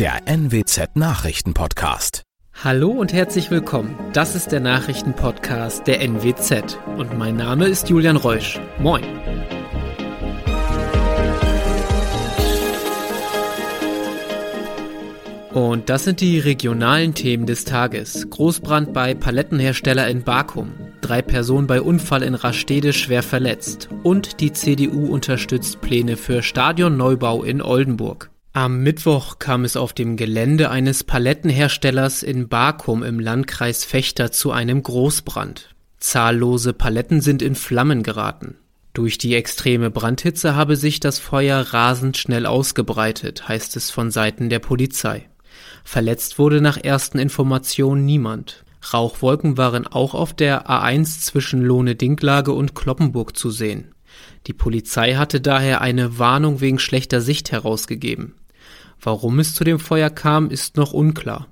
der NWZ Nachrichtenpodcast. Hallo und herzlich willkommen. Das ist der Nachrichtenpodcast der NWZ und mein Name ist Julian Reusch. Moin. Und das sind die regionalen Themen des Tages. Großbrand bei Palettenhersteller in Bakum. Drei Personen bei Unfall in Rastede schwer verletzt. Und die CDU unterstützt Pläne für Stadionneubau in Oldenburg. Am Mittwoch kam es auf dem Gelände eines Palettenherstellers in Bakum im Landkreis Fechter zu einem Großbrand. Zahllose Paletten sind in Flammen geraten. Durch die extreme Brandhitze habe sich das Feuer rasend schnell ausgebreitet, heißt es von Seiten der Polizei. Verletzt wurde nach ersten Informationen niemand. Rauchwolken waren auch auf der A1 zwischen Lohne-Dinklage und Kloppenburg zu sehen. Die Polizei hatte daher eine Warnung wegen schlechter Sicht herausgegeben. Warum es zu dem Feuer kam, ist noch unklar.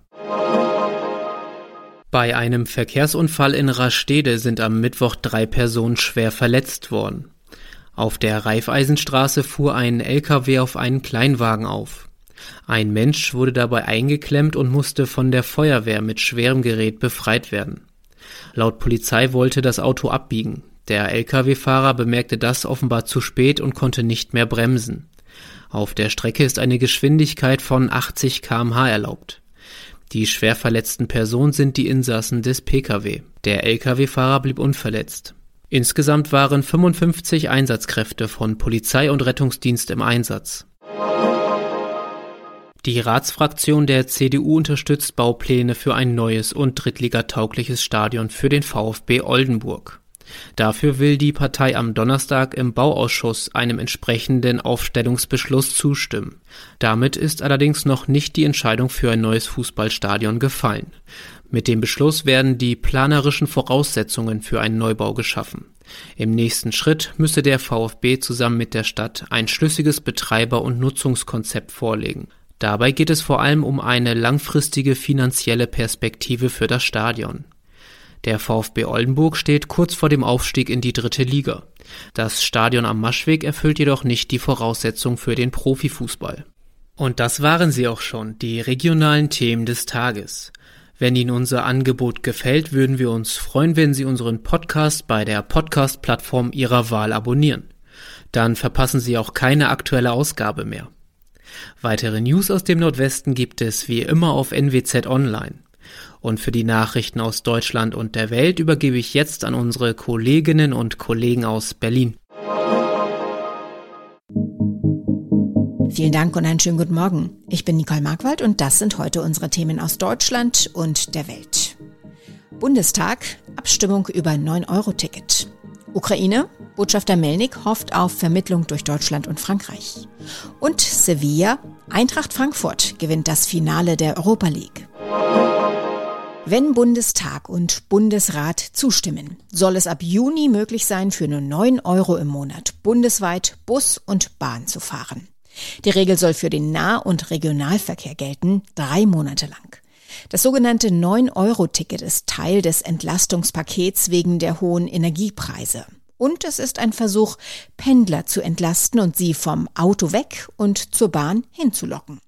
Bei einem Verkehrsunfall in Rastede sind am Mittwoch drei Personen schwer verletzt worden. Auf der Reifeisenstraße fuhr ein LKW auf einen Kleinwagen auf. Ein Mensch wurde dabei eingeklemmt und musste von der Feuerwehr mit schwerem Gerät befreit werden. Laut Polizei wollte das Auto abbiegen. Der Lkw-Fahrer bemerkte das offenbar zu spät und konnte nicht mehr bremsen. Auf der Strecke ist eine Geschwindigkeit von 80 kmh erlaubt. Die schwer verletzten Personen sind die Insassen des Pkw. Der Lkw-Fahrer blieb unverletzt. Insgesamt waren 55 Einsatzkräfte von Polizei und Rettungsdienst im Einsatz. Die Ratsfraktion der CDU unterstützt Baupläne für ein neues und drittligataugliches Stadion für den VfB Oldenburg. Dafür will die Partei am Donnerstag im Bauausschuss einem entsprechenden Aufstellungsbeschluss zustimmen. Damit ist allerdings noch nicht die Entscheidung für ein neues Fußballstadion gefallen. Mit dem Beschluss werden die planerischen Voraussetzungen für einen Neubau geschaffen. Im nächsten Schritt müsse der VfB zusammen mit der Stadt ein schlüssiges Betreiber- und Nutzungskonzept vorlegen. Dabei geht es vor allem um eine langfristige finanzielle Perspektive für das Stadion. Der VfB Oldenburg steht kurz vor dem Aufstieg in die dritte Liga. Das Stadion am Maschweg erfüllt jedoch nicht die Voraussetzung für den Profifußball. Und das waren sie auch schon, die regionalen Themen des Tages. Wenn Ihnen unser Angebot gefällt, würden wir uns freuen, wenn Sie unseren Podcast bei der Podcast-Plattform Ihrer Wahl abonnieren. Dann verpassen Sie auch keine aktuelle Ausgabe mehr. Weitere News aus dem Nordwesten gibt es wie immer auf NWZ Online. Und für die Nachrichten aus Deutschland und der Welt übergebe ich jetzt an unsere Kolleginnen und Kollegen aus Berlin. Vielen Dank und einen schönen guten Morgen. Ich bin Nicole Markwald und das sind heute unsere Themen aus Deutschland und der Welt. Bundestag, Abstimmung über 9-Euro-Ticket. Ukraine, Botschafter Melnik hofft auf Vermittlung durch Deutschland und Frankreich. Und Sevilla, Eintracht Frankfurt gewinnt das Finale der Europa League. Wenn Bundestag und Bundesrat zustimmen, soll es ab Juni möglich sein, für nur 9 Euro im Monat bundesweit Bus und Bahn zu fahren. Die Regel soll für den Nah- und Regionalverkehr gelten, drei Monate lang. Das sogenannte 9-Euro-Ticket ist Teil des Entlastungspakets wegen der hohen Energiepreise. Und es ist ein Versuch, Pendler zu entlasten und sie vom Auto weg und zur Bahn hinzulocken.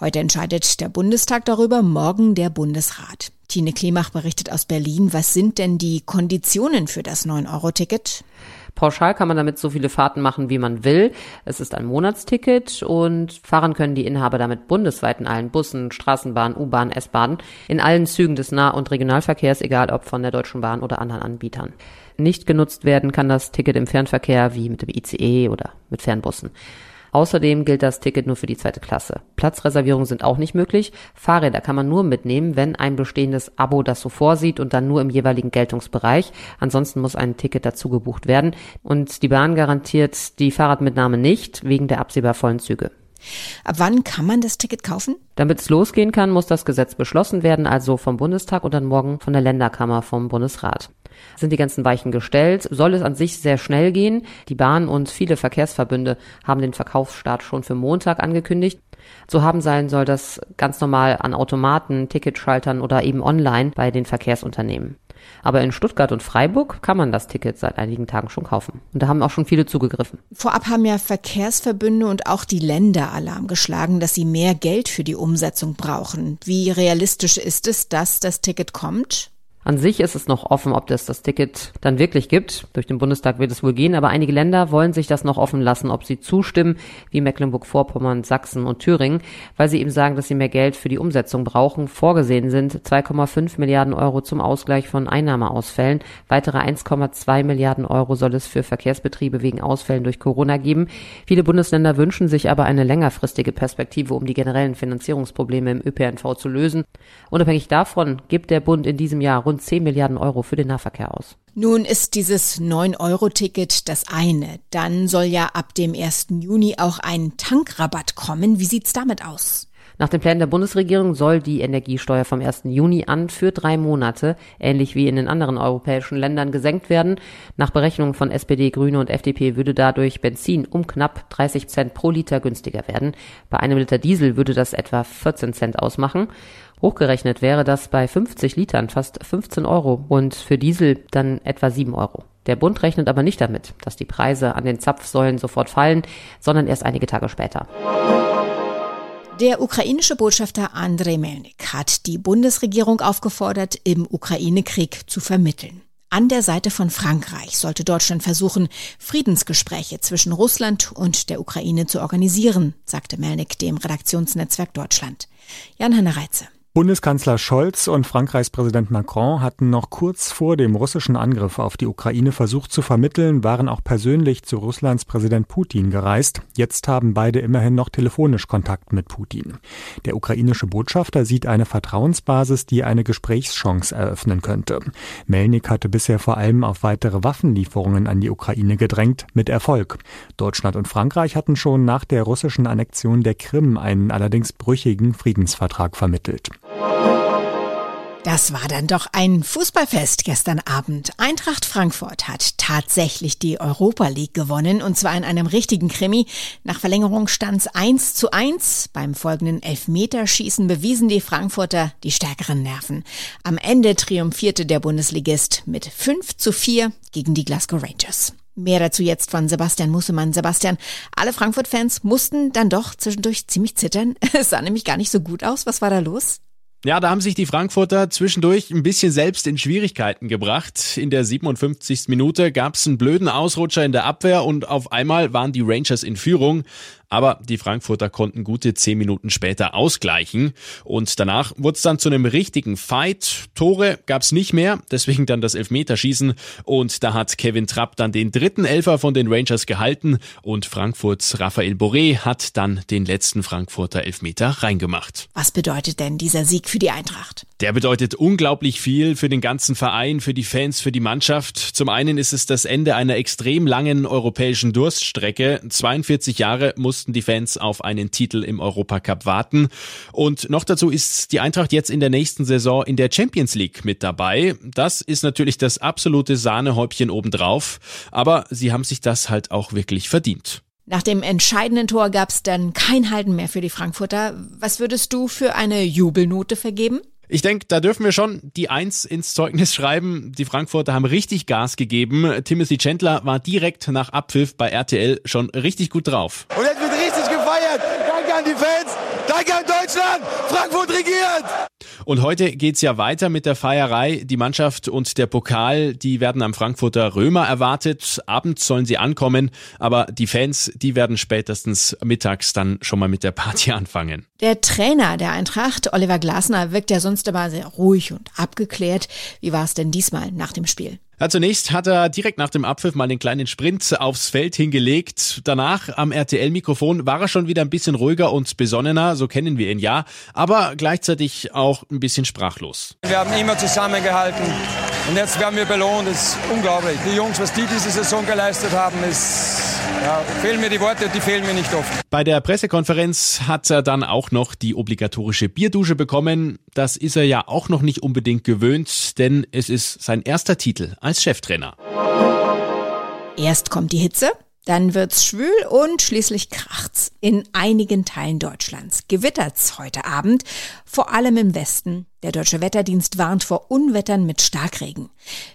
Heute entscheidet der Bundestag darüber, morgen der Bundesrat. Tine Klimach berichtet aus Berlin. Was sind denn die Konditionen für das 9-Euro-Ticket? Pauschal kann man damit so viele Fahrten machen, wie man will. Es ist ein Monatsticket und fahren können die Inhaber damit bundesweit in allen Bussen, Straßenbahnen, U-Bahn, S-Bahnen, in allen Zügen des Nah- und Regionalverkehrs, egal ob von der Deutschen Bahn oder anderen Anbietern. Nicht genutzt werden kann das Ticket im Fernverkehr wie mit dem ICE oder mit Fernbussen. Außerdem gilt das Ticket nur für die zweite Klasse. Platzreservierungen sind auch nicht möglich. Fahrräder kann man nur mitnehmen, wenn ein bestehendes Abo das so vorsieht und dann nur im jeweiligen Geltungsbereich. Ansonsten muss ein Ticket dazu gebucht werden. Und die Bahn garantiert die Fahrradmitnahme nicht wegen der absehbar vollen Züge. Ab wann kann man das Ticket kaufen? Damit es losgehen kann, muss das Gesetz beschlossen werden, also vom Bundestag und dann morgen von der Länderkammer vom Bundesrat sind die ganzen Weichen gestellt. Soll es an sich sehr schnell gehen. Die Bahn und viele Verkehrsverbünde haben den Verkaufsstart schon für Montag angekündigt. So haben sein soll das ganz normal an Automaten, Ticketschaltern oder eben online bei den Verkehrsunternehmen. Aber in Stuttgart und Freiburg kann man das Ticket seit einigen Tagen schon kaufen. Und da haben auch schon viele zugegriffen. Vorab haben ja Verkehrsverbünde und auch die Länder Alarm geschlagen, dass sie mehr Geld für die Umsetzung brauchen. Wie realistisch ist es, dass das Ticket kommt? An sich ist es noch offen, ob es das Ticket dann wirklich gibt. Durch den Bundestag wird es wohl gehen, aber einige Länder wollen sich das noch offen lassen, ob sie zustimmen, wie Mecklenburg-Vorpommern, Sachsen und Thüringen, weil sie eben sagen, dass sie mehr Geld für die Umsetzung brauchen. Vorgesehen sind 2,5 Milliarden Euro zum Ausgleich von Einnahmeausfällen. Weitere 1,2 Milliarden Euro soll es für Verkehrsbetriebe wegen Ausfällen durch Corona geben. Viele Bundesländer wünschen sich aber eine längerfristige Perspektive, um die generellen Finanzierungsprobleme im ÖPNV zu lösen. Unabhängig davon gibt der Bund in diesem Jahr rund rund 10 Milliarden Euro für den Nahverkehr aus. Nun ist dieses 9-Euro-Ticket das eine. Dann soll ja ab dem 1. Juni auch ein Tankrabatt kommen. Wie sieht's damit aus? Nach den Plänen der Bundesregierung soll die Energiesteuer vom 1. Juni an für drei Monate, ähnlich wie in den anderen europäischen Ländern, gesenkt werden. Nach Berechnungen von SPD, Grüne und FDP würde dadurch Benzin um knapp 30 Cent pro Liter günstiger werden. Bei einem Liter Diesel würde das etwa 14 Cent ausmachen. Hochgerechnet wäre das bei 50 Litern fast 15 Euro und für Diesel dann etwa 7 Euro. Der Bund rechnet aber nicht damit, dass die Preise an den Zapfsäulen sofort fallen, sondern erst einige Tage später. Der ukrainische Botschafter Andrei Melnik hat die Bundesregierung aufgefordert, im Ukraine-Krieg zu vermitteln. An der Seite von Frankreich sollte Deutschland versuchen, Friedensgespräche zwischen Russland und der Ukraine zu organisieren, sagte Melnik dem Redaktionsnetzwerk Deutschland. Jan-Hanne Reitze. Bundeskanzler Scholz und Frankreichs Präsident Macron hatten noch kurz vor dem russischen Angriff auf die Ukraine versucht zu vermitteln, waren auch persönlich zu Russlands Präsident Putin gereist. Jetzt haben beide immerhin noch telefonisch Kontakt mit Putin. Der ukrainische Botschafter sieht eine Vertrauensbasis, die eine Gesprächschance eröffnen könnte. Melnik hatte bisher vor allem auf weitere Waffenlieferungen an die Ukraine gedrängt, mit Erfolg. Deutschland und Frankreich hatten schon nach der russischen Annexion der Krim einen allerdings brüchigen Friedensvertrag vermittelt. Das war dann doch ein Fußballfest gestern Abend. Eintracht Frankfurt hat tatsächlich die Europa League gewonnen und zwar in einem richtigen Krimi. Nach Verlängerung stand's 1 zu 1. Beim folgenden Elfmeterschießen bewiesen die Frankfurter die stärkeren Nerven. Am Ende triumphierte der Bundesligist mit 5 zu 4 gegen die Glasgow Rangers. Mehr dazu jetzt von Sebastian Mussemann. Sebastian, alle Frankfurt-Fans mussten dann doch zwischendurch ziemlich zittern. Es sah nämlich gar nicht so gut aus. Was war da los? Ja, da haben sich die Frankfurter zwischendurch ein bisschen selbst in Schwierigkeiten gebracht. In der 57. Minute gab es einen blöden Ausrutscher in der Abwehr und auf einmal waren die Rangers in Führung. Aber die Frankfurter konnten gute zehn Minuten später ausgleichen. Und danach wurde es dann zu einem richtigen Fight. Tore gab es nicht mehr, deswegen dann das Elfmeterschießen. Und da hat Kevin Trapp dann den dritten Elfer von den Rangers gehalten. Und Frankfurts Raphael Boré hat dann den letzten Frankfurter Elfmeter reingemacht. Was bedeutet denn dieser Sieg für die Eintracht? Der bedeutet unglaublich viel für den ganzen Verein, für die Fans, für die Mannschaft. Zum einen ist es das Ende einer extrem langen europäischen Durststrecke. 42 Jahre mussten die Fans auf einen Titel im Europacup warten. Und noch dazu ist die Eintracht jetzt in der nächsten Saison in der Champions League mit dabei. Das ist natürlich das absolute Sahnehäubchen obendrauf. Aber sie haben sich das halt auch wirklich verdient. Nach dem entscheidenden Tor gab es dann kein Halten mehr für die Frankfurter. Was würdest du für eine Jubelnote vergeben? Ich denke, da dürfen wir schon die Eins ins Zeugnis schreiben. Die Frankfurter haben richtig Gas gegeben. Timothy Chandler war direkt nach Abpfiff bei RTL schon richtig gut drauf. Und jetzt wird richtig gefeiert. Danke an die Fans. Danke an Deutschland. Frankfurt regiert. Und heute geht's ja weiter mit der Feierei. Die Mannschaft und der Pokal, die werden am Frankfurter Römer erwartet. Abends sollen sie ankommen, aber die Fans, die werden spätestens mittags dann schon mal mit der Party anfangen. Der Trainer der Eintracht, Oliver Glasner, wirkt ja sonst immer sehr ruhig und abgeklärt. Wie war es denn diesmal nach dem Spiel? Ja, zunächst hat er direkt nach dem Abpfiff mal den kleinen Sprint aufs Feld hingelegt. Danach am RTL-Mikrofon war er schon wieder ein bisschen ruhiger und besonnener, so kennen wir ihn ja, aber gleichzeitig auch ein bisschen sprachlos. Wir haben immer zusammengehalten und jetzt werden wir belohnt. Das ist unglaublich. Die Jungs, was die diese Saison geleistet haben, ist ja, fehlen mir die Worte, die fehlen mir nicht oft. Bei der Pressekonferenz hat er dann auch noch die obligatorische Bierdusche bekommen. Das ist er ja auch noch nicht unbedingt gewöhnt, denn es ist sein erster Titel als Cheftrainer. Erst kommt die Hitze, dann wird's schwül und schließlich kracht's. In einigen Teilen Deutschlands gewittert's heute Abend, vor allem im Westen. Der Deutsche Wetterdienst warnt vor Unwettern mit Starkregen.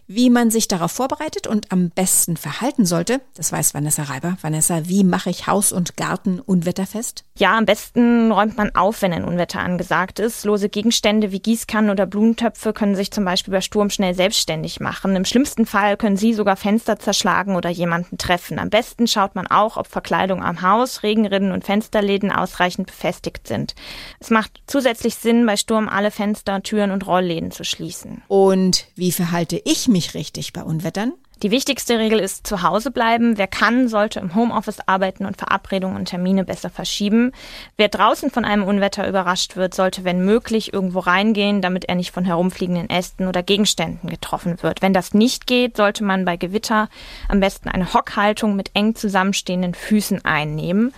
Wie man sich darauf vorbereitet und am besten verhalten sollte, das weiß Vanessa Reiber. Vanessa, wie mache ich Haus und Garten unwetterfest? Ja, am besten räumt man auf, wenn ein Unwetter angesagt ist. Lose Gegenstände wie Gießkannen oder Blumentöpfe können sich zum Beispiel bei Sturm schnell selbstständig machen. Im schlimmsten Fall können sie sogar Fenster zerschlagen oder jemanden treffen. Am besten schaut man auch, ob Verkleidung am Haus, Regenrinnen und Fensterläden ausreichend befestigt sind. Es macht zusätzlich Sinn, bei Sturm alle Fenster Türen und Rollläden zu schließen. Und wie verhalte ich mich richtig bei Unwettern? Die wichtigste Regel ist zu Hause bleiben. Wer kann, sollte im Homeoffice arbeiten und Verabredungen und Termine besser verschieben. Wer draußen von einem Unwetter überrascht wird, sollte, wenn möglich, irgendwo reingehen, damit er nicht von herumfliegenden Ästen oder Gegenständen getroffen wird. Wenn das nicht geht, sollte man bei Gewitter am besten eine Hockhaltung mit eng zusammenstehenden Füßen einnehmen.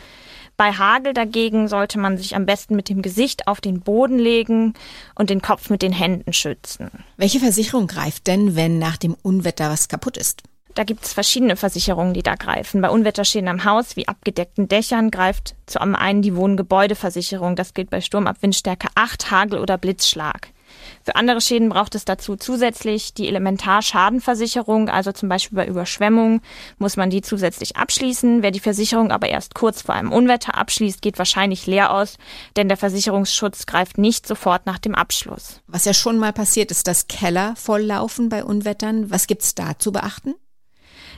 Bei Hagel dagegen sollte man sich am besten mit dem Gesicht auf den Boden legen und den Kopf mit den Händen schützen. Welche Versicherung greift denn, wenn nach dem Unwetter was kaputt ist? Da gibt es verschiedene Versicherungen, die da greifen. Bei Unwetterschäden am Haus wie abgedeckten Dächern greift zu einen die Wohngebäudeversicherung. Das gilt bei Sturm ab Windstärke 8, Hagel oder Blitzschlag. Für andere Schäden braucht es dazu zusätzlich die Elementarschadenversicherung, also zum Beispiel bei Überschwemmungen muss man die zusätzlich abschließen. Wer die Versicherung aber erst kurz vor einem Unwetter abschließt, geht wahrscheinlich leer aus, denn der Versicherungsschutz greift nicht sofort nach dem Abschluss. Was ja schon mal passiert ist, dass Keller volllaufen bei Unwettern. Was gibt's da zu beachten?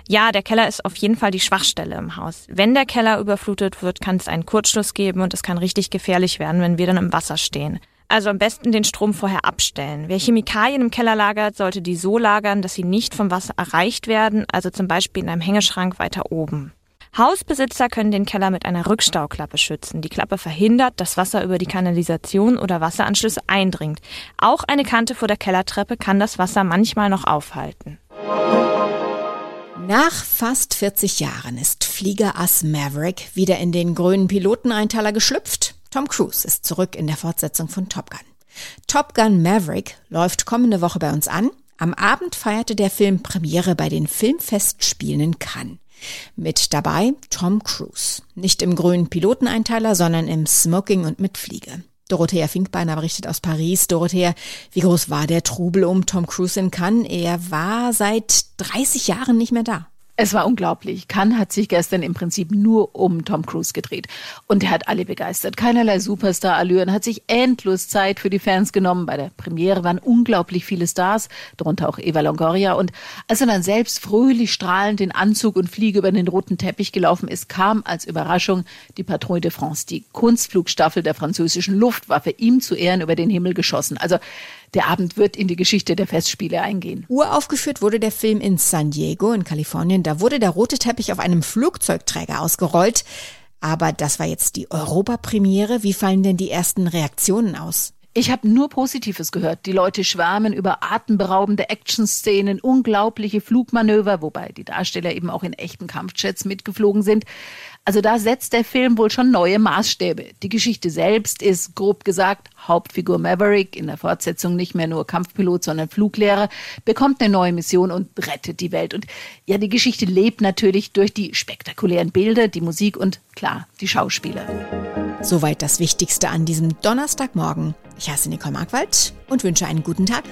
Ja, der Keller ist auf jeden Fall die Schwachstelle im Haus. Wenn der Keller überflutet wird, kann es einen Kurzschluss geben und es kann richtig gefährlich werden, wenn wir dann im Wasser stehen. Also am besten den Strom vorher abstellen. Wer Chemikalien im Keller lagert, sollte die so lagern, dass sie nicht vom Wasser erreicht werden, also zum Beispiel in einem Hängeschrank weiter oben. Hausbesitzer können den Keller mit einer Rückstauklappe schützen. Die Klappe verhindert, dass Wasser über die Kanalisation oder Wasseranschlüsse eindringt. Auch eine Kante vor der Kellertreppe kann das Wasser manchmal noch aufhalten. Nach fast 40 Jahren ist Fliegerass Maverick wieder in den grünen Piloteneinteiler geschlüpft. Tom Cruise ist zurück in der Fortsetzung von Top Gun. Top Gun Maverick läuft kommende Woche bei uns an. Am Abend feierte der Film Premiere bei den Filmfestspielen in Cannes. Mit dabei Tom Cruise. Nicht im grünen Piloteneinteiler, sondern im Smoking und mit Fliege. Dorothea Finkbeiner berichtet aus Paris. Dorothea, wie groß war der Trubel um Tom Cruise in Cannes? Er war seit 30 Jahren nicht mehr da. Es war unglaublich. Cannes hat sich gestern im Prinzip nur um Tom Cruise gedreht. Und er hat alle begeistert. Keinerlei Superstar-Allüren, hat sich endlos Zeit für die Fans genommen. Bei der Premiere waren unglaublich viele Stars, darunter auch Eva Longoria. Und als er dann selbst fröhlich strahlend in Anzug und Fliege über den roten Teppich gelaufen ist, kam als Überraschung die Patrouille de France, die Kunstflugstaffel der französischen Luftwaffe, ihm zu Ehren über den Himmel geschossen. Also der Abend wird in die Geschichte der Festspiele eingehen. Uraufgeführt wurde der Film in San Diego in Kalifornien. Da wurde der rote Teppich auf einem Flugzeugträger ausgerollt. Aber das war jetzt die Europapremiere. Wie fallen denn die ersten Reaktionen aus? Ich habe nur Positives gehört. Die Leute schwärmen über atemberaubende Actionszenen, unglaubliche Flugmanöver, wobei die Darsteller eben auch in echten Kampfjets mitgeflogen sind. Also da setzt der Film wohl schon neue Maßstäbe. Die Geschichte selbst ist, grob gesagt, Hauptfigur Maverick, in der Fortsetzung nicht mehr nur Kampfpilot, sondern Fluglehrer, bekommt eine neue Mission und rettet die Welt. Und ja, die Geschichte lebt natürlich durch die spektakulären Bilder, die Musik und klar, die Schauspieler. Soweit das Wichtigste an diesem Donnerstagmorgen. Ich heiße Nicole Markwald und wünsche einen guten Tag.